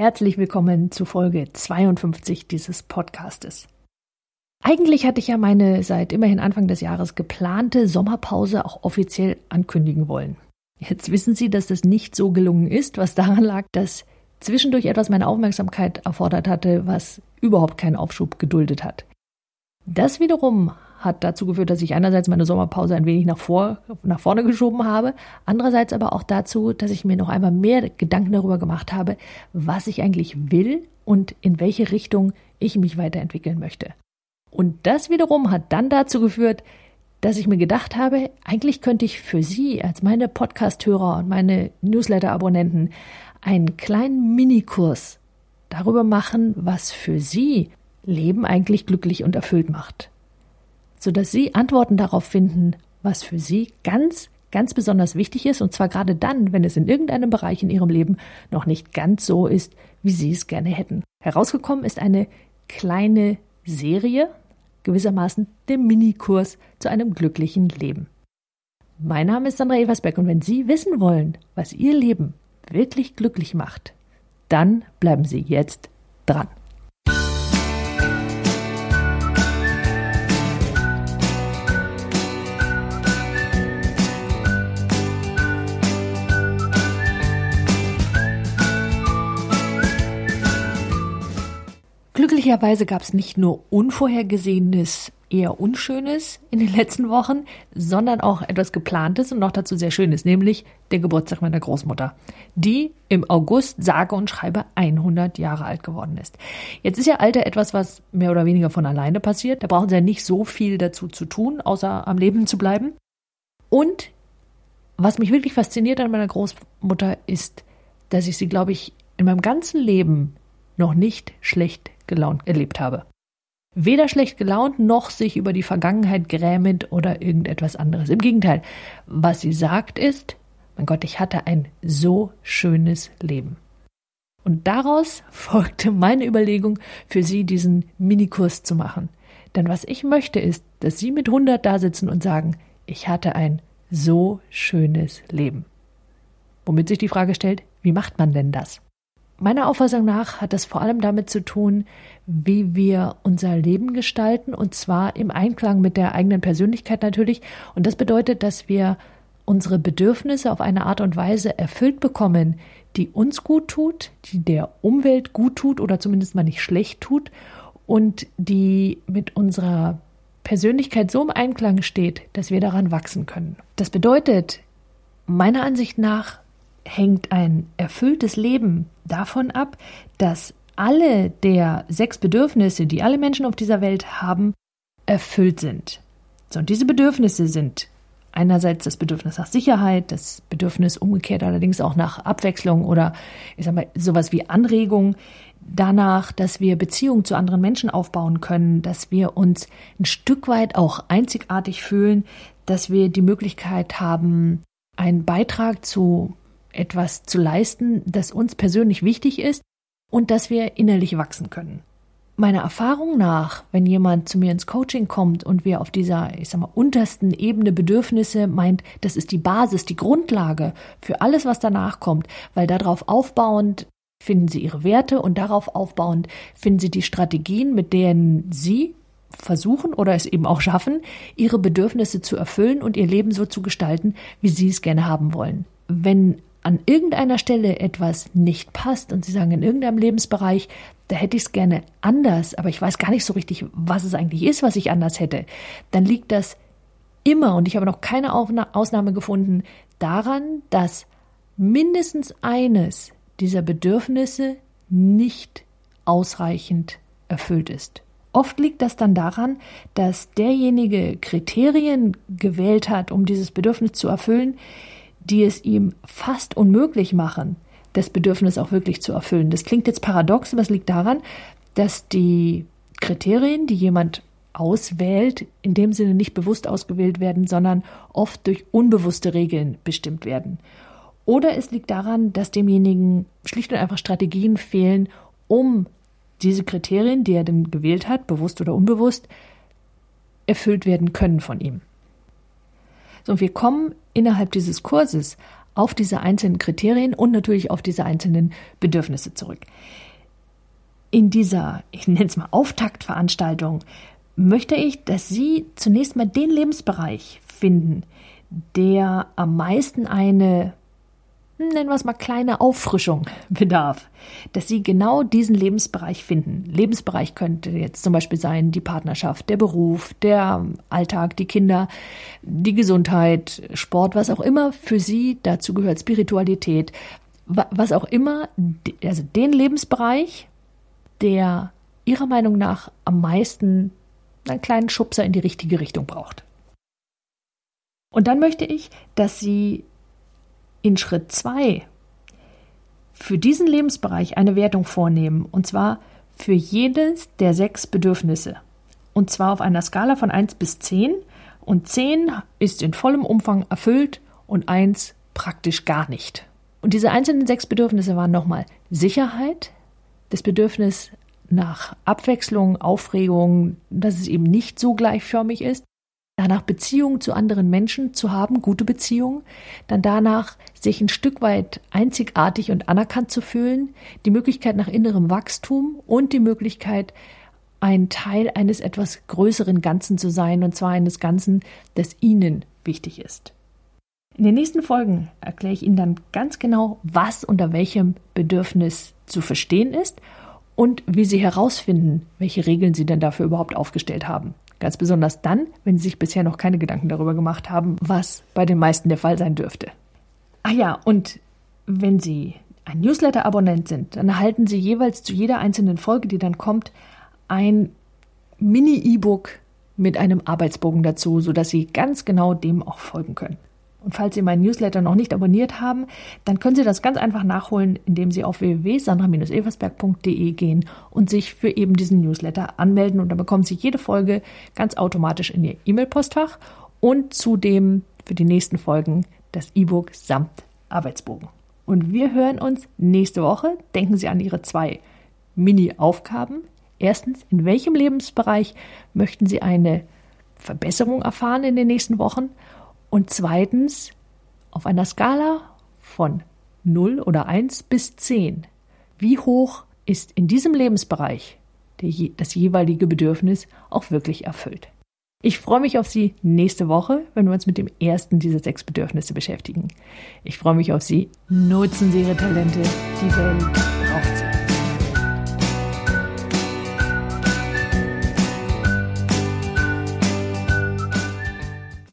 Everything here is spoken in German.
Herzlich willkommen zu Folge 52 dieses Podcastes. Eigentlich hatte ich ja meine seit immerhin Anfang des Jahres geplante Sommerpause auch offiziell ankündigen wollen. Jetzt wissen Sie, dass das nicht so gelungen ist, was daran lag, dass zwischendurch etwas meine Aufmerksamkeit erfordert hatte, was überhaupt keinen Aufschub geduldet hat. Das wiederum hat dazu geführt, dass ich einerseits meine Sommerpause ein wenig nach, vor, nach vorne geschoben habe, andererseits aber auch dazu, dass ich mir noch einmal mehr Gedanken darüber gemacht habe, was ich eigentlich will und in welche Richtung ich mich weiterentwickeln möchte. Und das wiederum hat dann dazu geführt, dass ich mir gedacht habe, eigentlich könnte ich für Sie als meine Podcast-Hörer und meine Newsletter-Abonnenten einen kleinen Minikurs darüber machen, was für Sie Leben eigentlich glücklich und erfüllt macht sodass Sie Antworten darauf finden, was für Sie ganz, ganz besonders wichtig ist, und zwar gerade dann, wenn es in irgendeinem Bereich in Ihrem Leben noch nicht ganz so ist, wie Sie es gerne hätten. Herausgekommen ist eine kleine Serie, gewissermaßen der Minikurs zu einem glücklichen Leben. Mein Name ist Sandra Eversbeck und wenn Sie wissen wollen, was Ihr Leben wirklich glücklich macht, dann bleiben Sie jetzt dran. Glücklicherweise gab es nicht nur Unvorhergesehenes, eher Unschönes in den letzten Wochen, sondern auch etwas Geplantes und noch dazu sehr Schönes, nämlich der Geburtstag meiner Großmutter, die im August sage und schreibe 100 Jahre alt geworden ist. Jetzt ist ja Alter etwas, was mehr oder weniger von alleine passiert. Da brauchen sie ja nicht so viel dazu zu tun, außer am Leben zu bleiben. Und was mich wirklich fasziniert an meiner Großmutter ist, dass ich sie, glaube ich, in meinem ganzen Leben noch nicht schlecht gelaunt erlebt habe. Weder schlecht gelaunt noch sich über die Vergangenheit grämend oder irgendetwas anderes. Im Gegenteil, was sie sagt ist, mein Gott, ich hatte ein so schönes Leben. Und daraus folgte meine Überlegung, für sie diesen Minikurs zu machen. Denn was ich möchte ist, dass sie mit 100 da sitzen und sagen, ich hatte ein so schönes Leben. Womit sich die Frage stellt, wie macht man denn das? Meiner Auffassung nach hat das vor allem damit zu tun, wie wir unser Leben gestalten und zwar im Einklang mit der eigenen Persönlichkeit natürlich. Und das bedeutet, dass wir unsere Bedürfnisse auf eine Art und Weise erfüllt bekommen, die uns gut tut, die der Umwelt gut tut oder zumindest mal nicht schlecht tut und die mit unserer Persönlichkeit so im Einklang steht, dass wir daran wachsen können. Das bedeutet, meiner Ansicht nach, hängt ein erfülltes Leben davon ab, dass alle der sechs Bedürfnisse, die alle Menschen auf dieser Welt haben, erfüllt sind. So, und diese Bedürfnisse sind einerseits das Bedürfnis nach Sicherheit, das Bedürfnis umgekehrt allerdings auch nach Abwechslung oder ich sag mal sowas wie Anregung, danach, dass wir Beziehungen zu anderen Menschen aufbauen können, dass wir uns ein Stück weit auch einzigartig fühlen, dass wir die Möglichkeit haben, einen Beitrag zu etwas zu leisten, das uns persönlich wichtig ist und dass wir innerlich wachsen können. Meiner Erfahrung nach, wenn jemand zu mir ins Coaching kommt und wir auf dieser, ich sag mal, untersten Ebene Bedürfnisse meint, das ist die Basis, die Grundlage für alles, was danach kommt, weil darauf aufbauend finden sie ihre Werte und darauf aufbauend finden sie die Strategien, mit denen sie versuchen oder es eben auch schaffen, ihre Bedürfnisse zu erfüllen und ihr Leben so zu gestalten, wie sie es gerne haben wollen. Wenn an irgendeiner Stelle etwas nicht passt und Sie sagen, in irgendeinem Lebensbereich, da hätte ich es gerne anders, aber ich weiß gar nicht so richtig, was es eigentlich ist, was ich anders hätte, dann liegt das immer, und ich habe noch keine Ausnahme gefunden, daran, dass mindestens eines dieser Bedürfnisse nicht ausreichend erfüllt ist. Oft liegt das dann daran, dass derjenige Kriterien gewählt hat, um dieses Bedürfnis zu erfüllen, die es ihm fast unmöglich machen, das Bedürfnis auch wirklich zu erfüllen. Das klingt jetzt paradox, aber es liegt daran, dass die Kriterien, die jemand auswählt, in dem Sinne nicht bewusst ausgewählt werden, sondern oft durch unbewusste Regeln bestimmt werden. Oder es liegt daran, dass demjenigen schlicht und einfach Strategien fehlen, um diese Kriterien, die er denn gewählt hat, bewusst oder unbewusst, erfüllt werden können von ihm. So, wir kommen innerhalb dieses Kurses auf diese einzelnen Kriterien und natürlich auf diese einzelnen Bedürfnisse zurück. In dieser, ich nenne es mal Auftaktveranstaltung, möchte ich, dass Sie zunächst mal den Lebensbereich finden, der am meisten eine nennen wir es mal kleine Auffrischung bedarf, dass Sie genau diesen Lebensbereich finden. Lebensbereich könnte jetzt zum Beispiel sein die Partnerschaft, der Beruf, der Alltag, die Kinder, die Gesundheit, Sport, was auch immer für Sie dazu gehört, Spiritualität, was auch immer, also den Lebensbereich, der Ihrer Meinung nach am meisten einen kleinen Schubser in die richtige Richtung braucht. Und dann möchte ich, dass Sie in Schritt 2 für diesen Lebensbereich eine Wertung vornehmen, und zwar für jedes der sechs Bedürfnisse. Und zwar auf einer Skala von 1 bis 10. Und 10 ist in vollem Umfang erfüllt und 1 praktisch gar nicht. Und diese einzelnen sechs Bedürfnisse waren nochmal Sicherheit, das Bedürfnis nach Abwechslung, Aufregung, dass es eben nicht so gleichförmig ist, danach Beziehungen zu anderen Menschen zu haben, gute Beziehungen, dann danach sich ein Stück weit einzigartig und anerkannt zu fühlen, die Möglichkeit nach innerem Wachstum und die Möglichkeit, ein Teil eines etwas größeren Ganzen zu sein, und zwar eines Ganzen, das Ihnen wichtig ist. In den nächsten Folgen erkläre ich Ihnen dann ganz genau, was unter welchem Bedürfnis zu verstehen ist und wie Sie herausfinden, welche Regeln Sie denn dafür überhaupt aufgestellt haben. Ganz besonders dann, wenn Sie sich bisher noch keine Gedanken darüber gemacht haben, was bei den meisten der Fall sein dürfte. Ah ja, und wenn Sie ein Newsletter-Abonnent sind, dann erhalten Sie jeweils zu jeder einzelnen Folge, die dann kommt, ein Mini-E-Book mit einem Arbeitsbogen dazu, sodass Sie ganz genau dem auch folgen können. Und falls Sie meinen Newsletter noch nicht abonniert haben, dann können Sie das ganz einfach nachholen, indem Sie auf www.sandra-eversberg.de gehen und sich für eben diesen Newsletter anmelden. Und dann bekommen Sie jede Folge ganz automatisch in Ihr E-Mail-Postfach und zudem für die nächsten Folgen das E-Book samt Arbeitsbogen. Und wir hören uns nächste Woche. Denken Sie an Ihre zwei Mini-Aufgaben. Erstens, in welchem Lebensbereich möchten Sie eine Verbesserung erfahren in den nächsten Wochen? Und zweitens, auf einer Skala von 0 oder 1 bis 10, wie hoch ist in diesem Lebensbereich das jeweilige Bedürfnis auch wirklich erfüllt? Ich freue mich auf Sie nächste Woche, wenn wir uns mit dem ersten dieser sechs Bedürfnisse beschäftigen. Ich freue mich auf Sie. Nutzen Sie Ihre Talente. Die Welt braucht sie.